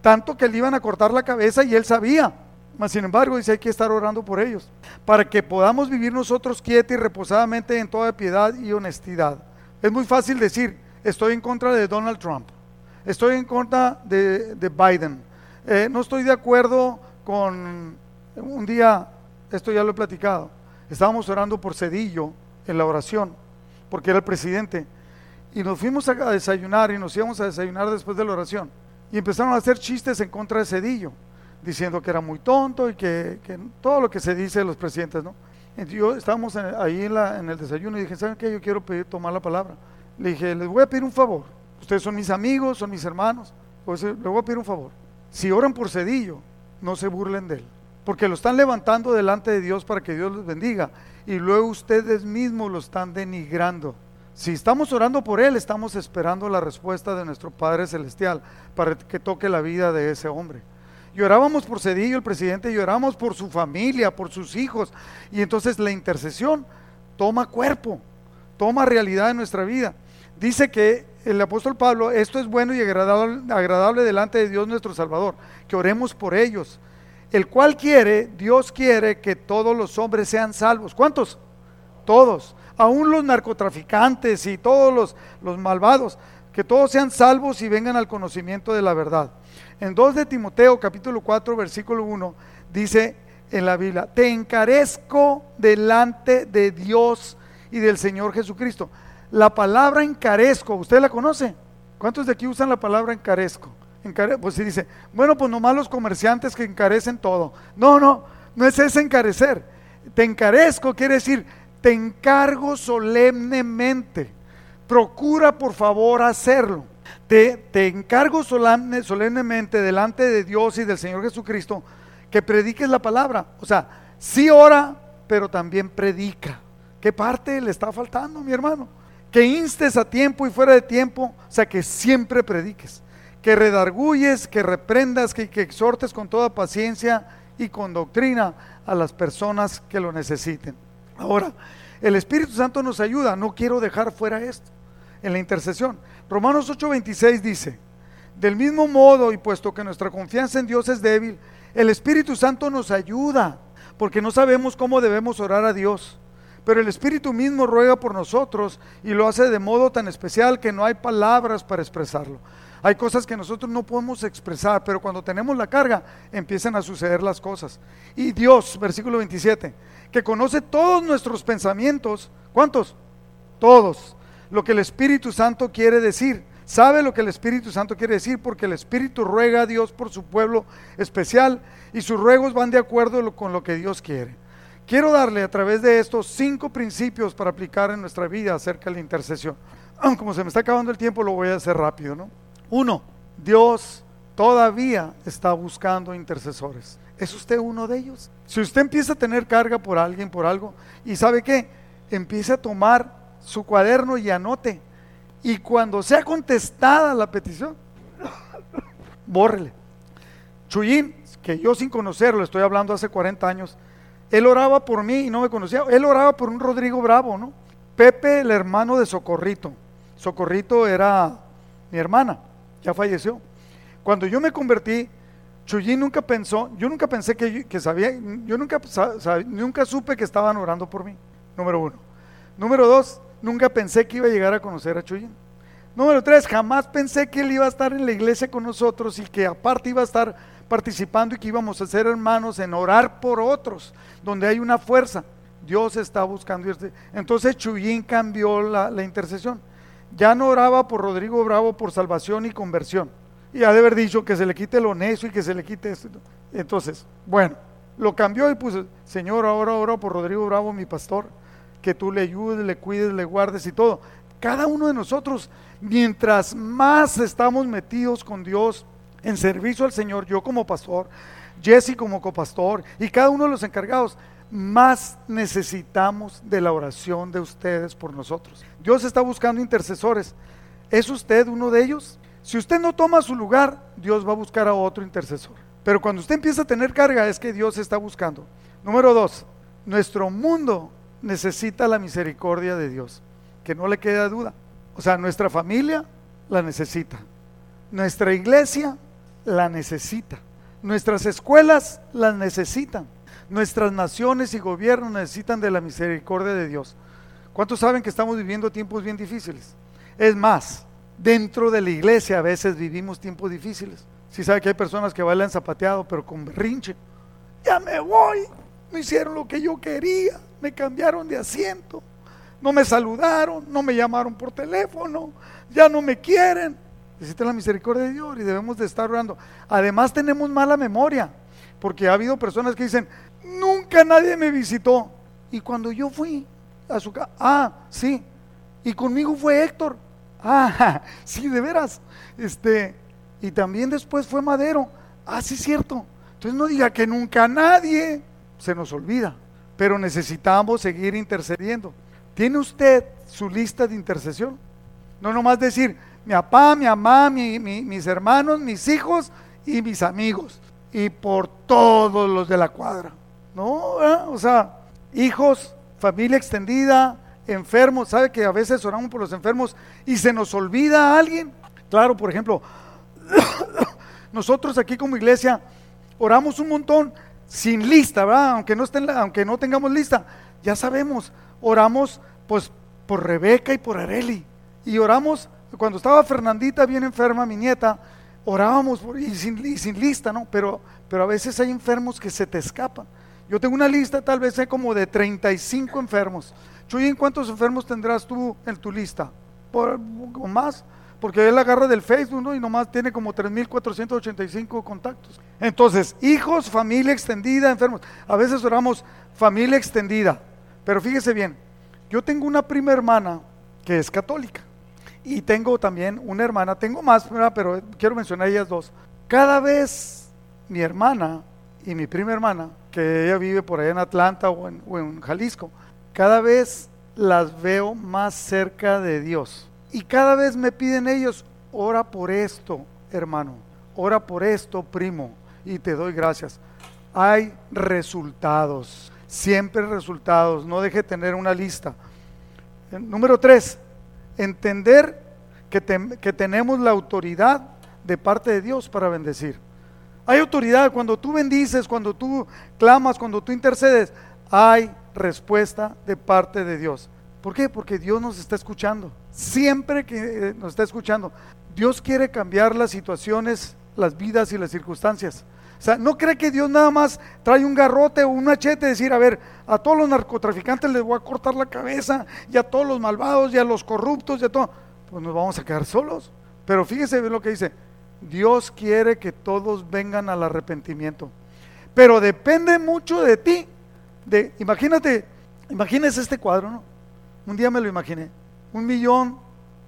Tanto que le iban a cortar la cabeza y él sabía. Mas sin embargo dice hay que estar orando por ellos. Para que podamos vivir nosotros quietos y reposadamente en toda piedad y honestidad. Es muy fácil decir, estoy en contra de Donald Trump. estoy en contra de, Biden. Eh, no estoy de acuerdo con un día, esto ya lo he platicado, estábamos orando por Cedillo en la oración, porque era el presidente, y nos fuimos a desayunar y nos íbamos a desayunar después de la oración, y empezaron a hacer chistes en contra de Cedillo, diciendo que era muy tonto y que, todo lo que se dice de los presidentes, ¿no? yo estábamos ahí en, la, en, el desayuno y dije, ¿saben qué? Yo quiero pedir, tomar la palabra. Le dije, les voy a pedir un favor. Ustedes son mis amigos, son mis hermanos. Pues les voy a pedir un favor. Si oran por Cedillo, no se burlen de él. Porque lo están levantando delante de Dios para que Dios los bendiga. Y luego ustedes mismos lo están denigrando. Si estamos orando por él, estamos esperando la respuesta de nuestro Padre Celestial para que toque la vida de ese hombre. Llorábamos por Cedillo, el presidente, lloramos por su familia, por sus hijos. Y entonces la intercesión toma cuerpo, toma realidad en nuestra vida. Dice que el apóstol Pablo, esto es bueno y agradable, agradable delante de Dios nuestro Salvador, que oremos por ellos, el cual quiere, Dios quiere que todos los hombres sean salvos. ¿Cuántos? Todos, aún los narcotraficantes y todos los, los malvados, que todos sean salvos y vengan al conocimiento de la verdad. En 2 de Timoteo capítulo 4 versículo 1 dice en la Biblia, te encarezco delante de Dios y del Señor Jesucristo. La palabra encarezco, ¿usted la conoce? ¿Cuántos de aquí usan la palabra encarezco? pues si dice, bueno, pues nomás los comerciantes que encarecen todo. No, no, no es ese encarecer. Te encarezco quiere decir, te encargo solemnemente. Procura por favor hacerlo. Te, te encargo solemne, solemnemente delante de Dios y del Señor Jesucristo que prediques la palabra. O sea, sí ora, pero también predica. ¿Qué parte le está faltando, mi hermano? que instes a tiempo y fuera de tiempo, o sea, que siempre prediques, que redarguyes, que reprendas, que exhortes con toda paciencia y con doctrina a las personas que lo necesiten. Ahora, el Espíritu Santo nos ayuda, no quiero dejar fuera esto, en la intercesión. Romanos 8:26 dice, del mismo modo y puesto que nuestra confianza en Dios es débil, el Espíritu Santo nos ayuda, porque no sabemos cómo debemos orar a Dios pero el Espíritu mismo ruega por nosotros y lo hace de modo tan especial que no hay palabras para expresarlo. Hay cosas que nosotros no podemos expresar, pero cuando tenemos la carga empiezan a suceder las cosas. Y Dios, versículo 27, que conoce todos nuestros pensamientos, ¿cuántos? Todos. Lo que el Espíritu Santo quiere decir. Sabe lo que el Espíritu Santo quiere decir porque el Espíritu ruega a Dios por su pueblo especial y sus ruegos van de acuerdo con lo que Dios quiere. Quiero darle a través de estos cinco principios para aplicar en nuestra vida acerca de la intercesión. [CLEARS THROAT] Como se me está acabando el tiempo, lo voy a hacer rápido, ¿no? Uno, Dios todavía está buscando intercesores. ¿Es usted uno de ellos? Si usted empieza a tener carga por alguien, por algo, y sabe qué, empiece a tomar su cuaderno y anote. Y cuando sea contestada la petición, bórrele. Chuyín, que yo sin conocerlo, estoy hablando hace 40 años, él oraba por mí y no me conocía. Él oraba por un Rodrigo Bravo, ¿no? Pepe, el hermano de Socorrito. Socorrito era mi hermana, ya falleció. Cuando yo me convertí, Chuyín nunca pensó, yo nunca pensé que, sabía, yo nunca, nunca supe que estaban orando por mí, número uno. Número dos, nunca pensé que iba a llegar a conocer a Chuyín. Número tres, jamás pensé que él iba a estar en la iglesia con nosotros y que aparte iba a estar participando y que íbamos a ser hermanos en orar por otros, donde hay una fuerza. Dios está buscando. Entonces Chuyín cambió la, intercesión. Ya no oraba por Rodrigo Bravo por salvación y conversión. Y ha de haber dicho que se le quite lo necio y que se le quite esto. Entonces, bueno, lo cambió y puso, Señor, ahora oro por Rodrigo Bravo, mi pastor, que tú le ayudes, le cuides, le guardes y todo. Cada uno de nosotros, mientras más estamos metidos con Dios, en servicio al Señor, yo como pastor, Jesse como copastor y cada uno de los encargados, más necesitamos de la oración de ustedes por nosotros. Dios está buscando intercesores. ¿Es usted uno de ellos? Si usted no toma su lugar, Dios va a buscar a otro intercesor. Pero cuando usted empieza a tener carga es que Dios está buscando. Número dos, nuestro mundo necesita la misericordia de Dios, que no le queda duda. O sea, nuestra familia la necesita. Nuestra iglesia la necesita. Nuestras escuelas las necesitan. Nuestras naciones y gobiernos necesitan de la misericordia de Dios. ¿Cuántos saben que estamos viviendo tiempos bien difíciles? Es más, dentro de la iglesia a veces vivimos tiempos difíciles. Si sabe que hay personas que bailan zapateado, pero con berrinche. Ya me voy, no hicieron lo que yo quería, me cambiaron de asiento, no me saludaron, no me llamaron por teléfono, ya no me quieren. Necesita la misericordia de Dios y debemos de estar orando. Además tenemos mala memoria, porque ha habido personas que dicen, nunca nadie me visitó. Y cuando yo fui a su casa, ah, sí, y conmigo fue Héctor. Ah, [LAUGHS] sí, de veras. Este, y también después fue Madero. Ah, sí, cierto. Entonces no diga que nunca nadie se nos olvida, pero necesitamos seguir intercediendo. ¿Tiene usted su lista de intercesión? No nomás decir, mi papá, mi mamá, mis hermanos, mis hijos y mis amigos. Y por todos los de la cuadra. No, o sea, hijos, familia extendida, enfermos. ¿Sabe que a veces oramos por los enfermos y se nos olvida a alguien? Claro, por ejemplo, [COUGHS] nosotros aquí como iglesia oramos un montón sin lista, ¿verdad? Aunque no, estén, aunque no tengamos lista, ya sabemos, oramos pues por Rebeca y por Areli. Y oramos, cuando estaba Fernandita bien enferma, mi nieta, orábamos y, sin, sin, lista, ¿no? Pero, pero a veces hay enfermos que se te escapan. Yo tengo una lista tal vez hay como de 35 enfermos. Chuy, ¿en cuántos enfermos tendrás tú en tu lista? ¿Por, ¿O más? Porque él agarra del Facebook ¿no? y nomás tiene como 3.485 contactos. Entonces, hijos, familia extendida, enfermos. A veces oramos familia extendida. Pero fíjese bien, yo tengo una prima hermana que es católica. Y tengo también una hermana, tengo más, pero quiero mencionar ellas dos. Cada vez mi hermana y mi prima hermana, que ella vive por allá en Atlanta o en, o en Jalisco, cada vez las veo más cerca de Dios. Y cada vez me piden ellos, ora por esto, hermano, ora por esto, primo, y te doy gracias. Hay resultados, siempre resultados, no deje de tener una lista. Número tres, entender que, que tenemos la autoridad de parte de Dios para bendecir. Hay autoridad cuando tú bendices, cuando tú clamas, cuando tú intercedes, hay respuesta de parte de Dios. ¿Por qué? Porque Dios nos está escuchando. Siempre que eh, nos está escuchando, Dios quiere cambiar las situaciones, las vidas y las circunstancias. O sea, no cree que Dios nada más trae un garrote o un machete y decir, a ver, a todos los narcotraficantes les voy a cortar la cabeza, y a todos los malvados, y a los corruptos, y a todo. Pues nos vamos a quedar solos. Pero fíjese lo que dice, Dios quiere que todos vengan al arrepentimiento. Pero depende mucho de ti de, imagínate, imagínese este cuadro, ¿no? Un día me lo imaginé, un millón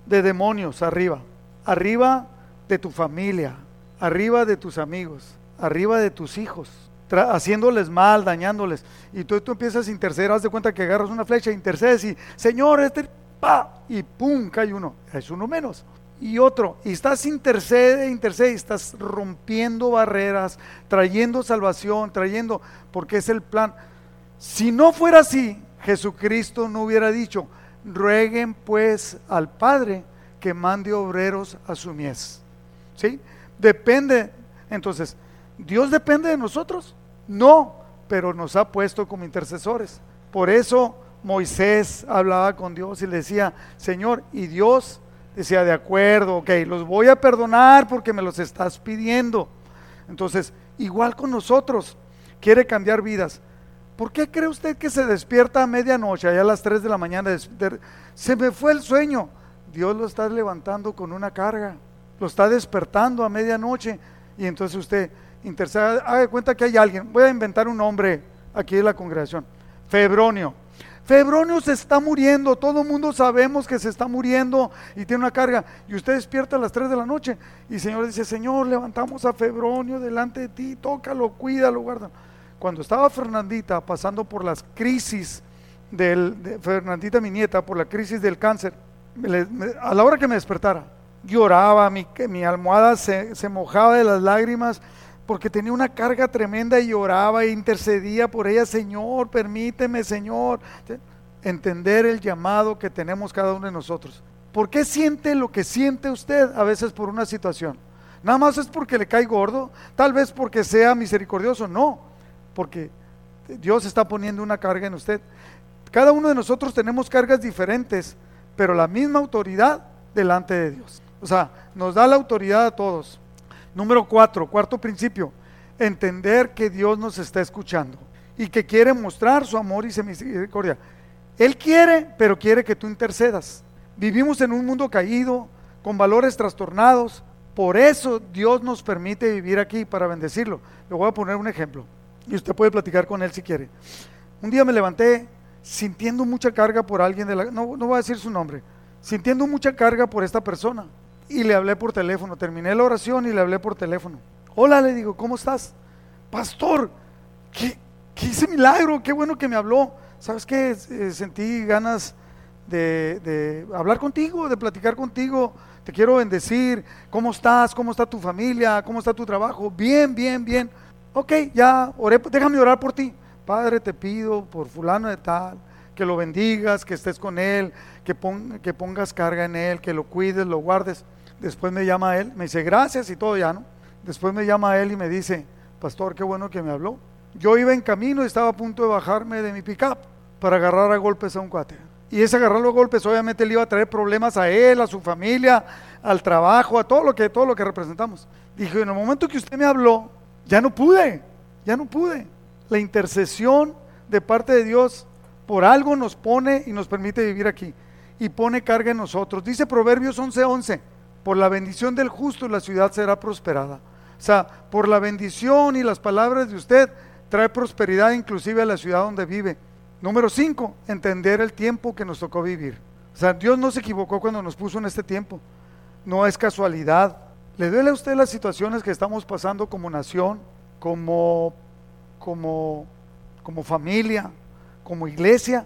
de demonios arriba, arriba de tu familia, arriba de tus amigos, arriba de tus hijos, haciéndoles mal, dañándoles. Y tú, tú empiezas a interceder, haz de cuenta que agarras una flecha, intercedes y, Señor, este, pa, y pum, cae uno, es uno menos. Y otro, y estás intercede, intercede, y estás rompiendo barreras, trayendo salvación, trayendo, porque es el plan. Si no fuera así, Jesucristo no hubiera dicho, rueguen pues al Padre que mande obreros a su mies. ¿Sí? Depende, entonces, ¿Dios depende de nosotros? No, pero nos ha puesto como intercesores. Por eso Moisés hablaba con Dios y le decía, Señor, y Dios decía, de acuerdo, ok, los voy a perdonar porque me los estás pidiendo. Entonces, igual con nosotros, quiere cambiar vidas. ¿Por qué cree usted que se despierta a medianoche, allá a las 3 de la mañana? Se me fue el sueño. Dios lo está levantando con una carga, lo está despertando a medianoche y entonces usted intercede, haga cuenta que hay alguien, voy a inventar un nombre aquí en la congregación, Febronio. Febronio se está muriendo, todo el mundo sabemos que se está muriendo y tiene una carga. Y usted despierta a las 3 de la noche y el Señor dice, Señor, levantamos a Febronio delante de ti, tócalo, cuídalo, guárdalo cuando estaba Fernandita pasando por las crisis del, de Fernandita, mi nieta, por la crisis del cáncer, a la hora que me despertara, lloraba, mi, mi almohada se, se, mojaba de las lágrimas porque tenía una carga tremenda y lloraba e intercedía por ella, Señor, permíteme, Señor. Entender el llamado que tenemos cada uno de nosotros. ¿Por qué siente lo que siente usted a veces por una situación? Nada más es porque le cae gordo, tal vez porque sea misericordioso, no porque Dios está poniendo una carga en usted. Cada uno de nosotros tenemos cargas diferentes, pero la misma autoridad delante de Dios. O sea, nos da la autoridad a todos. Número cuatro, cuarto principio, entender que Dios nos está escuchando y que quiere mostrar su amor y su misericordia. Él quiere, pero quiere que tú intercedas. Vivimos en un mundo caído, con valores trastornados. Por eso Dios nos permite vivir aquí para bendecirlo. Le voy a poner un ejemplo y usted puede platicar con él si quiere. Un día me levanté sintiendo mucha carga por alguien de la... No, no voy a decir su nombre. Sintiendo mucha carga por esta persona. Y le hablé por teléfono. Terminé la oración y le hablé por teléfono. Hola, le digo, ¿cómo estás? Pastor, ¿qué, qué hice milagro? Qué bueno que me habló. ¿Sabes qué? Eh, sentí ganas de, de hablar contigo, de platicar contigo. Te quiero bendecir. ¿Cómo estás? ¿Cómo está tu familia? ¿Cómo está tu trabajo? Bien, bien, bien. Ok, ya oré, déjame orar por ti. Padre, te pido por fulano de tal, que lo bendigas, que estés con él, que, pongas carga en él, que lo cuides, lo guardes. Después me llama a él, me dice gracias y todo ya, ¿no? Después me llama a él y me dice, pastor, qué bueno que me habló. Yo iba en camino y estaba a punto de bajarme de mi pickup para agarrar a golpes a un cuate. Y ese agarrarlo a golpes obviamente le iba a traer problemas a él, a su familia, al trabajo, a todo lo que, todo lo que representamos. Dije, en el momento que usted me habló, ya no pude, ya no pude la intercesión de parte de Dios por algo nos pone y nos permite vivir aquí y pone carga en nosotros. Dice Proverbios 11:11, por la bendición del justo la ciudad será prosperada. O sea, por la bendición y las palabras de usted trae prosperidad inclusive a la ciudad donde vive. Número 5, entender el tiempo que nos tocó vivir. O sea, Dios no se equivocó cuando nos puso en este tiempo. No es casualidad. ¿Le duele a usted las situaciones que estamos pasando como nación, como como, como familia, como iglesia,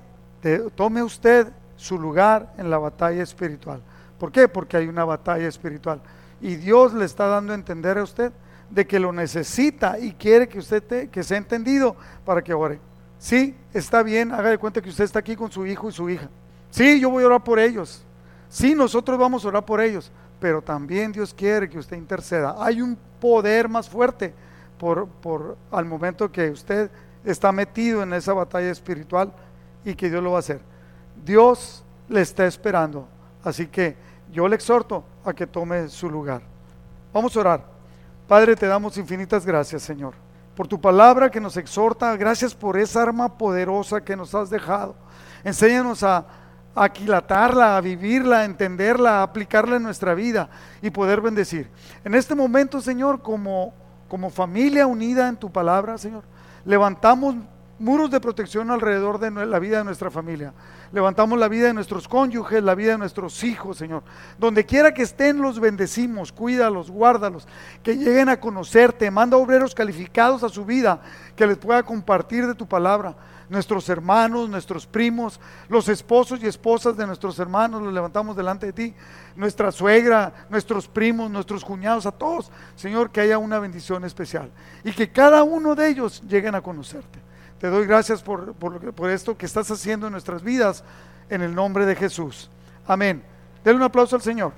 tome usted su lugar en la batalla espiritual. ¿Por qué? Porque hay una batalla espiritual. Y Dios le está dando a entender a usted de que lo necesita y quiere que usted te, que sea entendido para que ore. Sí, está bien, haga de cuenta que usted está aquí con su hijo y su hija. Sí, yo voy a orar por ellos. Sí, nosotros vamos a orar por ellos, pero también Dios quiere que usted interceda. Hay un poder más fuerte por, por al momento que usted está metido en esa batalla espiritual y que Dios lo va a hacer. Dios le está esperando. Así que yo le exhorto a que tome su lugar. Vamos a orar. Padre, te damos infinitas gracias, Señor, por tu palabra que nos exhorta. Gracias por esa arma poderosa que nos has dejado. Enséñanos a, a aquilatarla, a vivirla, entenderla, a aplicarla en nuestra vida y poder bendecir. En este momento, Señor, como como familia unida en tu palabra, Señor, levantamos muros de protección alrededor de la vida de nuestra familia. Levantamos la vida de nuestros cónyuges, la vida de nuestros hijos, Señor. Donde quiera que estén, los bendecimos, cuídalos, guárdalos, que lleguen a conocerte, manda obreros calificados a su vida, que les pueda compartir de tu palabra nuestros hermanos, nuestros primos, los esposos y esposas de nuestros hermanos, los levantamos delante de ti, nuestra suegra, nuestros primos, nuestros cuñados, a todos, Señor, que haya una bendición especial y que cada uno de ellos lleguen a conocerte. Te doy gracias por, por, esto que estás haciendo en nuestras vidas, en el nombre de Jesús. Amén. Denle un aplauso al Señor.